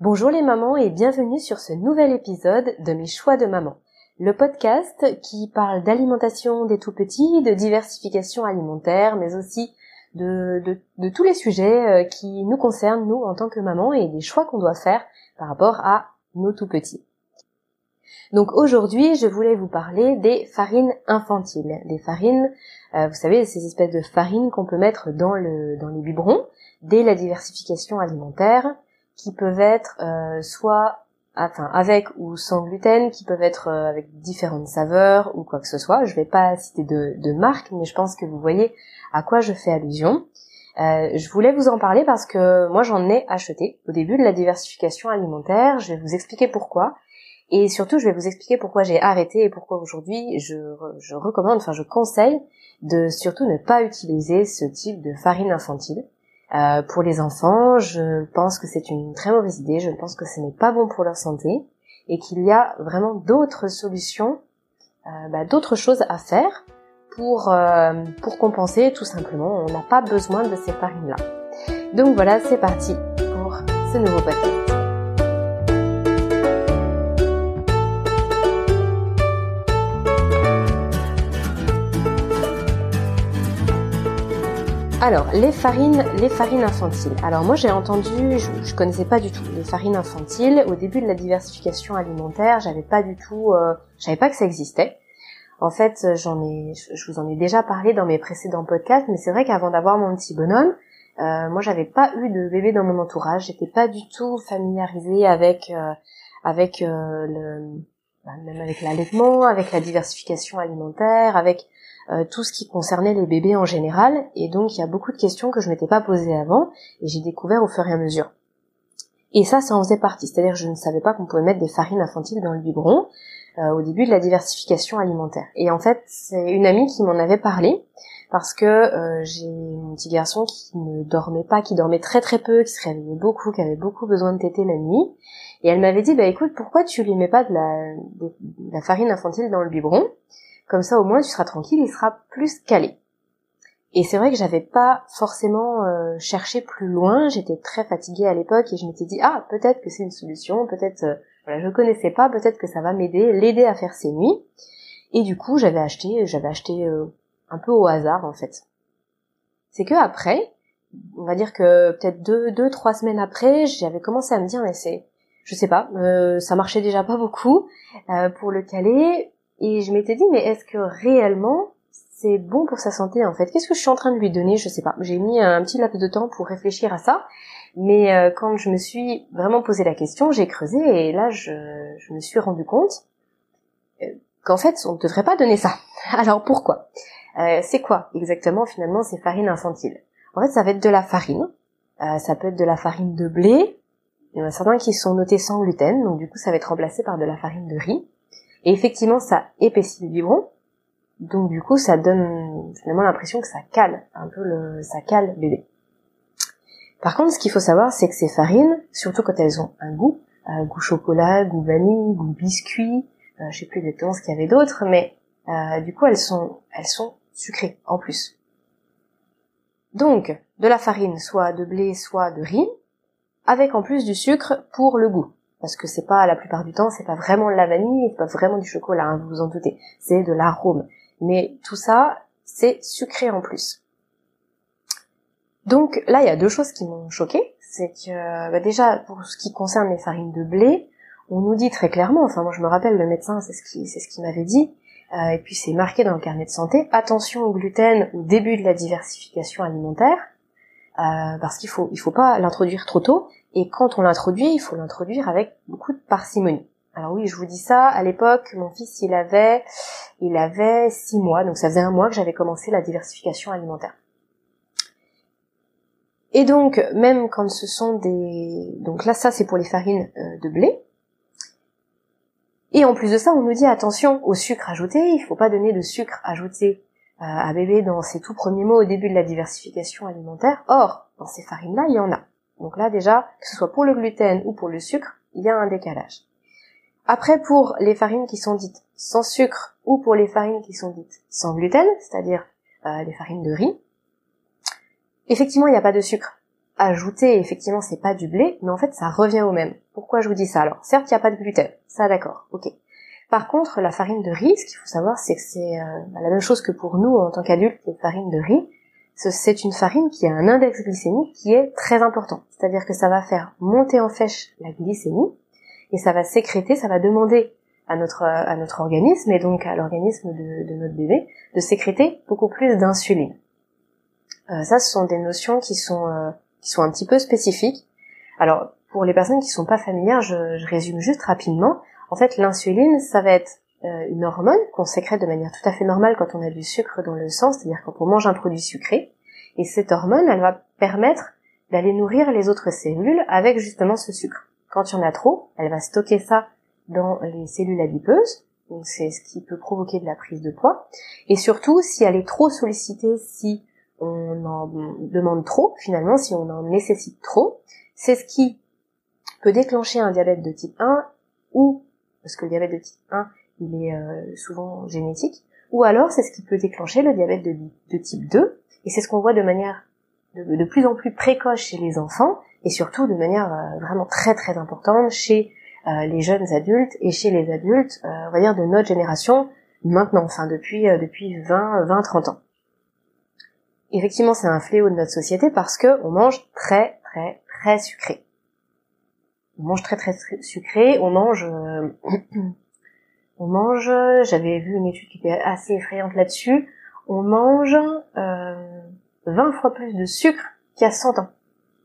Bonjour les mamans et bienvenue sur ce nouvel épisode de mes choix de maman, le podcast qui parle d'alimentation des tout petits, de diversification alimentaire, mais aussi de, tous les sujets euh, qui nous concernent nous en tant que maman et des choix qu'on doit faire par rapport à nos tout petits. Donc aujourd'hui, je voulais vous parler des farines infantiles, des farines, euh, vous savez, ces espèces de farines qu'on peut mettre dans le dans les biberons dès la diversification alimentaire, qui peuvent être euh, soit enfin avec ou sans gluten, qui peuvent être euh, avec différentes saveurs ou quoi que ce soit. Je vais pas citer de, de marque, mais je pense que vous voyez à quoi je fais allusion. je voulais vous en parler parce que moi j'en ai acheté au début de la diversification alimentaire. Je vais vous expliquer pourquoi et surtout, je vais vous expliquer pourquoi j'ai arrêté et pourquoi aujourd'hui je, je, recommande, enfin je conseille de surtout ne pas utiliser ce type de farine infantile. Euh, pour les enfants, je pense que c'est une très mauvaise idée, je pense que ce n'est pas bon pour leur santé et qu'il y a vraiment d'autres solutions, euh, bah, d'autres choses à faire pour, euh, pour compenser tout simplement. On n'a pas besoin de ces farines-là. Donc voilà, c'est parti pour ce nouveau podcast. Alors, les farines, les farines infantiles. Alors moi j'ai entendu, je, je, connaissais pas du tout les farines infantiles. Au début de la diversification alimentaire, j'avais pas du tout, euh, je savais pas que ça existait. En fait, j'en ai, je vous en ai déjà parlé dans mes précédents podcasts, mais c'est vrai qu'avant d'avoir mon petit bonhomme, euh, moi j'avais pas eu de bébé dans mon entourage. J'étais pas du tout familiarisée avec euh, avec euh, le même avec l'allaitement, avec la diversification alimentaire, avec euh, tout ce qui concernait les bébés en général, et donc il y a beaucoup de questions que je m'étais pas posées avant, et j'ai découvert au fur et à mesure. Et ça, ça en faisait partie, c'est-à-dire je ne savais pas qu'on pouvait mettre des farines infantiles dans le biberon euh, au début de la diversification alimentaire. Et en fait, c'est une amie qui m'en avait parlé, parce que euh, j'ai mon petit garçon qui ne dormait pas, qui dormait très très peu, qui se réveillait beaucoup, qui avait beaucoup besoin de téter la nuit. Et elle m'avait dit, bah écoute, pourquoi tu lui mets pas de la, de la farine infantile dans le biberon? Comme ça, au moins, tu seras tranquille, il sera plus calé. Et c'est vrai que j'avais pas forcément euh, cherché plus loin. J'étais très fatiguée à l'époque et je m'étais dit ah peut-être que c'est une solution, peut-être euh, voilà je connaissais pas, peut-être que ça va m'aider, l'aider à faire ses nuits. Et du coup j'avais acheté, j'avais acheté euh, un peu au hasard en fait. C'est que après, on va dire que peut-être deux, deux, trois semaines après, j'avais commencé à me dire mais c'est, je sais pas, ça marchait déjà pas beaucoup pour le caler. Et je m'étais dit, mais est-ce que réellement c'est bon pour sa santé en fait? Qu'est-ce que je suis en train de lui donner? Je sais pas. J'ai mis un petit laps de temps pour réfléchir à ça. Mais euh, quand je me suis vraiment posé la question, j'ai creusé et là je, je, me suis rendu compte euh, qu'en fait on ne devrait pas donner ça. Alors pourquoi? Euh, C'est quoi exactement finalement ces farines infantiles? En fait ça va être de la farine. Euh, ça peut être de la farine de blé. Il y en a certains qui sont notés sans gluten, donc du coup ça va être remplacé par de la farine de riz. Et effectivement, ça épaissit le biberon. Donc du coup, ça donne finalement l'impression que ça cale un peu le, ça cale bébé. Par contre, ce qu'il faut savoir, c'est que ces farines, surtout quand elles ont un goût, euh, goût chocolat, goût vanille, goût biscuit, euh, je sais plus exactement ce qu'il y avait d'autre, mais euh, du coup, elles sont, elles sont sucrées en plus. Donc, de la farine, soit de blé, soit de riz, avec en plus du sucre pour le goût parce que c'est pas la plupart du temps c'est pas vraiment de la vanille c'est pas vraiment du chocolat hein, vous vous en doutez. C'est de l'arôme. Mais tout ça c'est sucré en plus. Donc là il y a deux choses qui m'ont choqué. C'est que bah, déjà pour ce qui concerne les farines de blé on nous dit très clairement enfin moi je me rappelle le médecin c'est ce qui m'avait dit euh, et puis c'est marqué dans le carnet de santé attention au gluten au début de la diversification alimentaire euh, parce qu'il faut faut pas l'introduire trop tôt et quand on l'introduit, il faut l'introduire avec beaucoup de parcimonie. Alors oui, je vous dis ça, à l'époque, mon fils, il avait, il avait six mois, donc ça faisait un mois que j'avais commencé la diversification alimentaire. Et donc, même quand ce sont des, donc là, ça c'est pour les farines euh, de blé. Et en plus de ça, on nous dit attention au sucre ajouté, il faut pas donner de sucre ajouté euh, à bébé dans ses tout premiers mots au début de la diversification alimentaire. Or, dans ces farines-là, il y en a. Donc là déjà, que ce soit pour le gluten ou pour le sucre, il y a un décalage. Après, pour les farines qui sont dites sans sucre ou pour les farines qui sont dites sans gluten, c'est-à-dire euh, les farines de riz, effectivement, il n'y a pas de sucre ajouté, effectivement, c'est pas du blé, mais en fait, ça revient au même. Pourquoi je vous dis ça Alors, certes, il n'y a pas de gluten, ça d'accord, ok. Par contre, la farine de riz, ce qu'il faut savoir, c'est que c'est euh, bah, la même chose que pour nous en tant qu'adultes, les farines de riz. C'est une farine qui a un index glycémique qui est très important. C'est-à-dire que ça va faire monter en flèche la glycémie et ça va sécréter, ça va demander à notre à notre organisme et donc à l'organisme de, notre bébé de sécréter beaucoup plus d'insuline. Euh, ça, ce sont des notions qui sont euh, qui sont un petit peu spécifiques. Alors, pour les personnes qui sont pas familières, je, je résume juste rapidement. En fait, l'insuline, ça va être une hormone qu'on sécrète de manière tout à fait normale quand on a du sucre dans le sang, c'est-à-dire quand on mange un produit sucré. Et cette hormone, elle va permettre d'aller nourrir les autres cellules avec justement ce sucre. Quand il y en a trop, elle va stocker ça dans les cellules adipeuses, donc c'est ce qui peut provoquer de la prise de poids. Et surtout, si elle est trop sollicitée, si on en demande trop, finalement, si on en nécessite trop, c'est ce qui peut déclencher un diabète de type 1 ou parce que le diabète de type 1, il est euh, souvent génétique, ou alors c'est ce qui peut déclencher le diabète de, type 2, et c'est ce qu'on voit de manière de, plus en plus précoce chez les enfants, et surtout de manière euh, vraiment très très importante chez euh, les jeunes adultes et chez les adultes, on va dire de notre génération, maintenant, enfin depuis depuis 20, 20, 30 ans. Effectivement, c'est un fléau de notre société parce que on mange très très très sucré on mange très très sucré, on mange, euh, on mange, j'avais vu une étude qui était assez effrayante là-dessus, on mange euh, 20 fois plus de sucre qu'il y a 100 ans.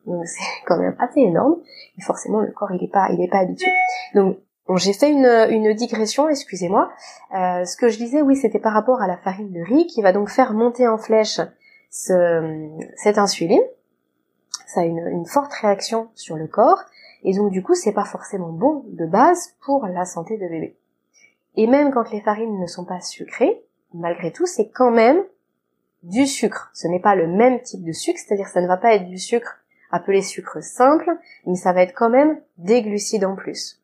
Donc c'est quand même assez énorme, et forcément le corps il est pas, il est pas habitué. Donc j'ai fait une, une digression, excusez-moi. Euh, ce que je disais, oui, c'était par rapport à la farine de riz qui va donc faire monter en flèche ce, cette insuline. Ça a une, une forte réaction sur le corps et donc du coup, c'est pas forcément bon de base pour la santé de bébé. Et même quand les farines ne sont pas sucrées, malgré tout, c'est quand même du sucre. Ce n'est pas le même type de sucre, c'est-à-dire ça ne va pas être du sucre appelé sucre simple, mais ça va être quand même des glucides en plus.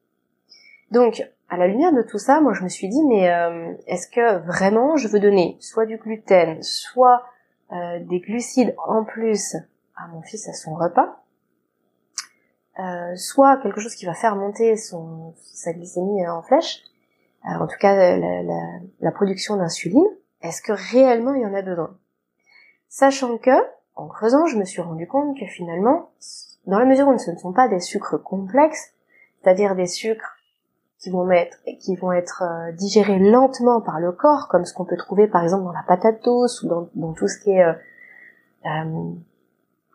Donc, à la lumière de tout ça, moi je me suis dit, mais euh, est-ce que vraiment je veux donner soit du gluten, soit euh, des glucides en plus à mon fils à son repas euh, soit quelque chose qui va faire monter son, sa glycémie en flèche, en tout cas la, la, la production d'insuline, est-ce que réellement il y en a besoin? Sachant que, en creusant, je me suis rendu compte que finalement, dans la mesure où ce ne sont pas des sucres complexes, c'est-à-dire des sucres qui vont être, qui vont être euh, digérés lentement par le corps, comme ce qu'on peut trouver par exemple dans la patate douce ou dans, dans tout ce qui est euh,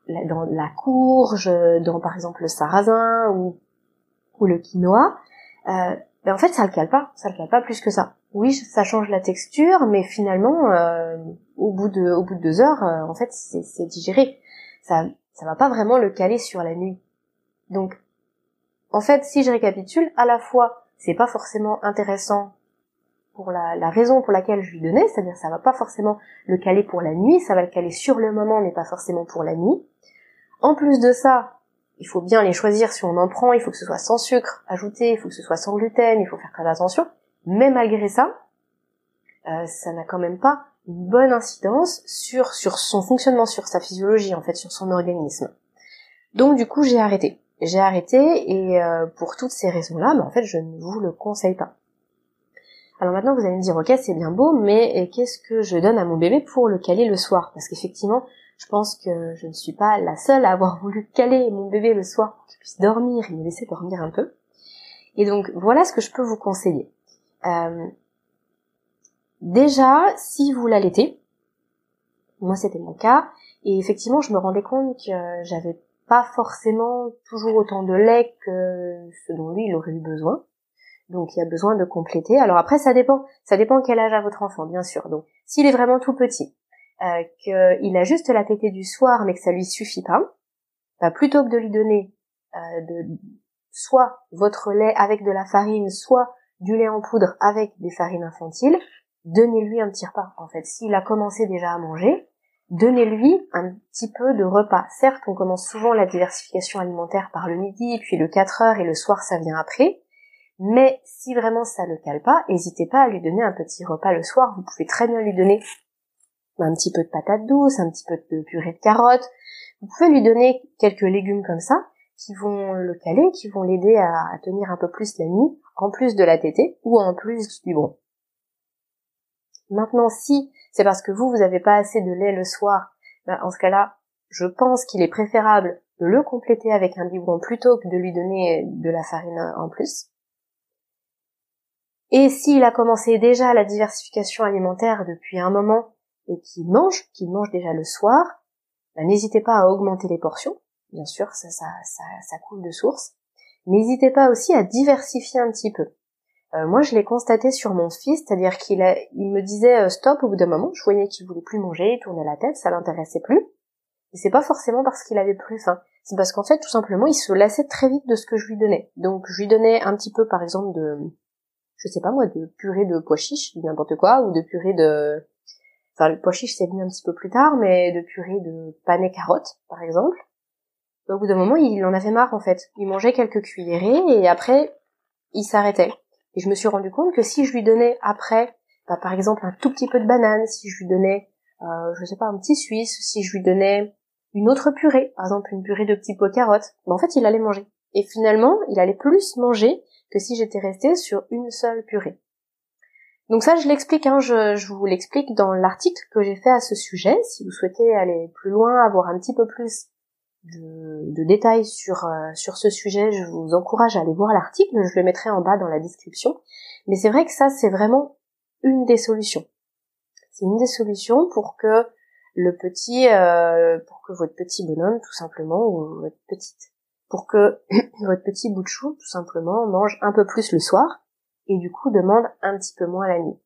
dans la courge, dans par exemple le sarrasin ou, ou le quinoa, euh, ben en fait ça le cale pas, ça le cale pas plus que ça. Oui, ça change la texture, mais finalement, euh, au bout de au bout de deux heures, euh, en fait c'est digéré. Ça ça va pas vraiment le caler sur la nuit. Donc, en fait, si je récapitule, à la fois c'est pas forcément intéressant pour la, la, raison pour laquelle je lui donnais, c'est-à-dire ça va pas forcément le caler pour la nuit, ça va le caler sur le moment, mais pas forcément pour la nuit. En plus de ça, il faut bien les choisir si on en prend, il faut que ce soit sans sucre ajouté, il faut que ce soit sans gluten, il faut faire très attention. Mais malgré ça, euh, ça n'a quand même pas une bonne incidence sur, sur son fonctionnement, sur sa physiologie, en fait, sur son organisme. Donc du coup, j'ai arrêté. J'ai arrêté et euh, pour toutes ces raisons-là, mais en fait, je ne vous le conseille pas. Alors maintenant, vous allez me dire, ok, c'est bien beau, mais qu'est-ce que je donne à mon bébé pour le caler le soir? Parce qu'effectivement, je pense que je ne suis pas la seule à avoir voulu caler mon bébé le soir pour qu'il puisse dormir et me laisser dormir un peu. Et donc voilà ce que je peux vous conseiller. Euh, déjà, si vous l'allaitez, moi c'était mon cas, et effectivement je me rendais compte que j'avais pas forcément toujours autant de lait que ce dont lui il aurait eu besoin. Donc il y a besoin de compléter. Alors après ça dépend, ça dépend quel âge a votre enfant, bien sûr. Donc s'il est vraiment tout petit, euh, qu'il a juste la tétée du soir mais que ça lui suffit pas, bah, plutôt que de lui donner euh, de, soit votre lait avec de la farine, soit du lait en poudre avec des farines infantiles, donnez-lui un petit repas. En fait, s'il a commencé déjà à manger, donnez-lui un petit peu de repas. Certes, on commence souvent la diversification alimentaire par le midi, puis le 4 heures et le soir ça vient après. Mais si vraiment ça ne cale pas, n'hésitez pas à lui donner un petit repas le soir. Vous pouvez très bien lui donner un petit peu de patates douces, un petit peu de purée de carottes. Vous pouvez lui donner quelques légumes comme ça qui vont le caler, qui vont l'aider à, tenir un peu plus la nuit, en plus de la tétée ou en plus du biberon. Maintenant, si c'est parce que vous, vous n'avez pas assez de lait le soir, ben, en ce cas-là, je pense qu'il est préférable de le compléter avec un biberon plutôt que de lui donner de la farine en plus. Et s'il a commencé déjà la diversification alimentaire depuis un moment et qu'il mange, qu'il mange déjà le soir, ben, n'hésitez pas à augmenter les portions. Bien sûr, ça, ça, ça, ça coule de source. N'hésitez pas aussi à diversifier un petit peu. Euh, moi, je l'ai constaté sur mon fils, c'est-à-dire qu'il il me disait euh, stop au bout d'un moment. Je voyais qu'il voulait plus manger, il tournait la tête, ça l'intéressait plus. Et c'est pas forcément parce qu'il avait plus faim. C'est parce qu'en fait, tout simplement, il se lassait très vite de ce que je lui donnais. Donc, je lui donnais un petit peu, par exemple, de, je sais pas moi, de purée de pois chiches, n'importe quoi, ou de purée de, enfin, le pois chiche, c'est venu un petit peu plus tard, mais de purée de panais carottes, par exemple. Au bout d'un moment, il en avait marre, en fait. Il mangeait quelques cuillerées, et après, il s'arrêtait. Et je me suis rendu compte que si je lui donnais après, bah, par exemple, un tout petit peu de banane, si je lui donnais, euh, je sais pas, un petit suisse, si je lui donnais une autre purée, par exemple une purée de petits pots carottes, bah, en fait, il allait manger. Et finalement, il allait plus manger que si j'étais restée sur une seule purée. Donc ça, je l'explique, hein, je, je vous l'explique dans l'article que j'ai fait à ce sujet. Si vous souhaitez aller plus loin, avoir un petit peu plus de, détails sur, euh, sur ce sujet, je vous encourage à aller voir l'article, je le mettrai en bas dans la description. Mais c'est vrai que ça, c'est vraiment une des solutions. C'est une des solutions pour que le petit, euh, pour que votre petit bonhomme, tout simplement, ou votre petite, pour que votre petit bout de chou, tout simplement, mange un peu plus le soir, et du coup demande un petit peu moins la nuit.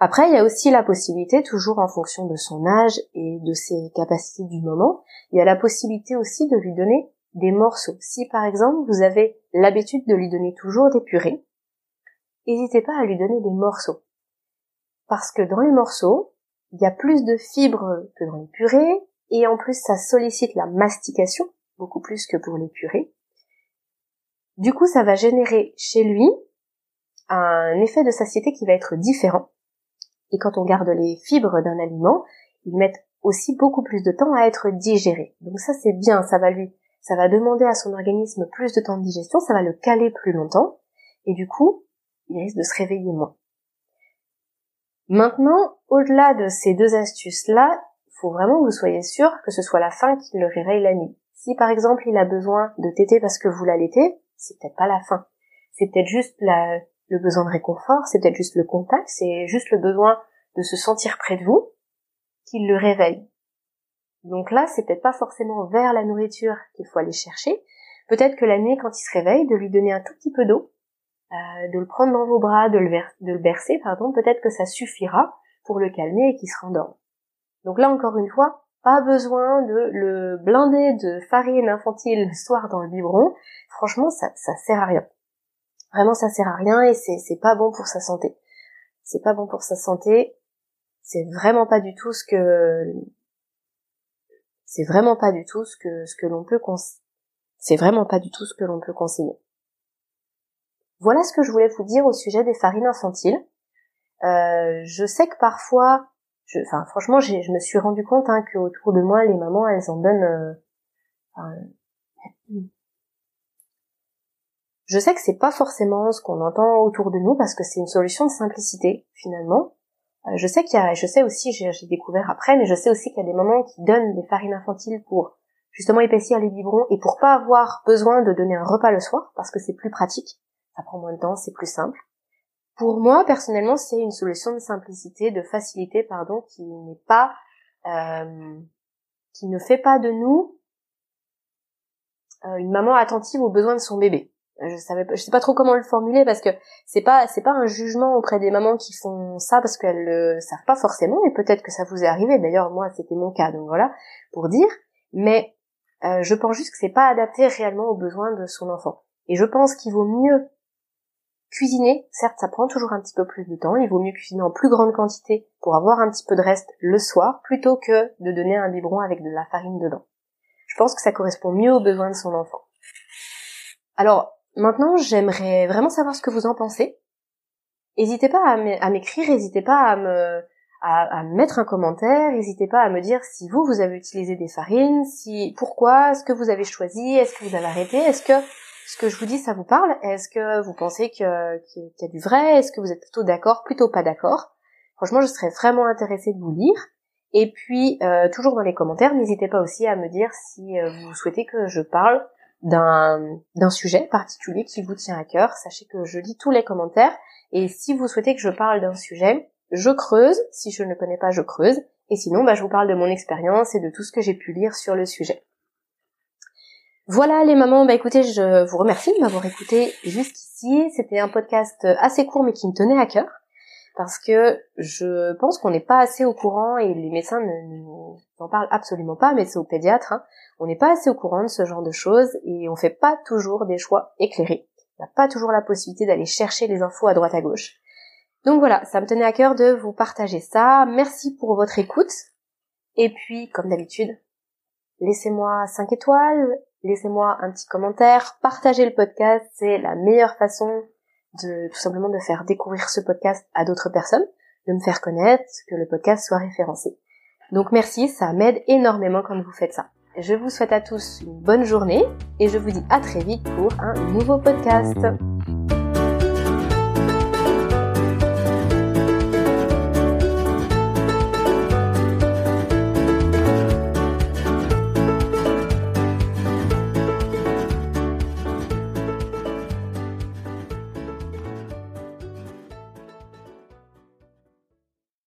Après, il y a aussi la possibilité, toujours en fonction de son âge et de ses capacités du moment, il y a la possibilité aussi de lui donner des morceaux. Si par exemple vous avez l'habitude de lui donner toujours des purées, n'hésitez pas à lui donner des morceaux. Parce que dans les morceaux, il y a plus de fibres que dans les purées, et en plus ça sollicite la mastication, beaucoup plus que pour les purées. Du coup, ça va générer chez lui un effet de satiété qui va être différent et quand on garde les fibres d'un aliment, ils mettent aussi beaucoup plus de temps à être digérés. Donc ça c'est bien, ça va lui, ça va demander à son organisme plus de temps de digestion, ça va le caler plus longtemps, et du coup, il risque de se réveiller moins. Maintenant, au-delà de ces deux astuces-là, il faut vraiment que vous soyez sûr que ce soit la faim qui le réveille la nuit. Si par exemple il a besoin de téter parce que vous l'allaitez, c'est peut-être pas la faim. C'est peut-être juste le besoin de réconfort, c'est peut-être juste le contact, c'est juste le besoin de se sentir près de vous qui le réveille. Donc là, c'est peut-être pas forcément vers la nourriture qu'il faut aller chercher. Peut-être que la nuit, quand il se réveille, de lui donner un tout petit peu d'eau, euh, de le prendre dans vos bras, de le, de le bercer, pardon, peut-être que ça suffira pour le calmer et qu'il se rendorme. Donc là, encore une fois, pas besoin de le blinder de farine infantile le soir dans le biberon. Franchement, ça, ça sert à rien. Vraiment, ça sert à rien et c'est, pas bon pour sa santé. C'est pas bon pour sa santé. C'est vraiment pas du tout ce que, c'est vraiment pas du tout ce que, ce que l'on peut c'est vraiment pas du tout ce que l'on peut conseiller. Voilà ce que je voulais vous dire au sujet des farines infantiles. Euh, je sais que parfois, je, enfin franchement, je me suis rendu compte hein, que autour de moi, les mamans, elles en donnent. Euh, je sais que c'est pas forcément ce qu'on entend autour de nous parce que c'est une solution de simplicité finalement. Euh, je sais qu'il y a, je sais aussi, j'ai découvert après, mais je sais aussi qu'il y a des mamans qui donnent des farines infantiles pour justement épaissir les biberons et pour pas avoir besoin de donner un repas le soir parce que c'est plus pratique, ça prend moins de temps, c'est plus simple. Pour moi personnellement, c'est une solution de simplicité, de facilité, pardon, qui n'est pas, euh, qui ne fait pas de nous euh, une maman attentive aux besoins de son bébé. Je savais je sais pas trop comment le formuler parce que c'est pas c'est pas un jugement auprès des mamans qui font ça parce qu'elles le savent pas forcément et peut-être que ça vous est arrivé. D'ailleurs moi c'était mon cas donc voilà pour dire. Mais euh, je pense juste que c'est pas adapté réellement aux besoins de son enfant. Et je pense qu'il vaut mieux cuisiner certes ça prend toujours un petit peu plus de temps il vaut mieux cuisiner en plus grande quantité pour avoir un petit peu de reste le soir plutôt que de donner un biberon avec de la farine dedans je pense que ça correspond mieux aux besoins de son enfant alors, Maintenant, j'aimerais vraiment savoir ce que vous en pensez. N'hésitez pas à m'écrire, n'hésitez pas à me, mettre un commentaire. N'hésitez pas à me dire si vous, vous avez utilisé des farines, si pourquoi, est-ce que vous avez choisi, est-ce que vous avez arrêté, est-ce que ce que je vous dis, ça vous parle? Est-ce que vous pensez qu'il y a du vrai? Est-ce que vous êtes plutôt d'accord, plutôt pas d'accord? Franchement, je serais vraiment intéressée de vous lire. Et puis, euh, toujours dans les commentaires, n'hésitez pas aussi à me dire si euh, vous souhaitez que je parle d'un d'un sujet particulier qui vous tient à cœur. Sachez que je lis tous les commentaires. Et si vous souhaitez que je parle d'un sujet, je creuse. Si je ne connais pas, je creuse. Et sinon, bah, je vous parle de mon expérience et de tout ce que j'ai pu lire sur le sujet. Voilà les mamans, bah écoutez, je vous remercie de m'avoir écouté jusqu'ici. C'était un podcast assez court mais qui me tenait à cœur parce que je pense qu'on n'est pas assez au courant et les médecins ne nous en parlent absolument pas, mais c'est aux pédiatres, hein. on n'est pas assez au courant de ce genre de choses et on fait pas toujours des choix éclairés. Il n'y a pas toujours la possibilité d'aller chercher les infos à droite à gauche. Donc voilà, ça me tenait à cœur de vous partager ça. Merci pour votre écoute. Et puis, comme d'habitude, laissez-moi 5 étoiles, laissez-moi un petit commentaire, partagez le podcast, c'est la meilleure façon de tout simplement de faire découvrir ce podcast à d'autres personnes, de me faire connaître, que le podcast soit référencé. Donc merci, ça m'aide énormément quand vous faites ça. Je vous souhaite à tous une bonne journée et je vous dis à très vite pour un nouveau podcast.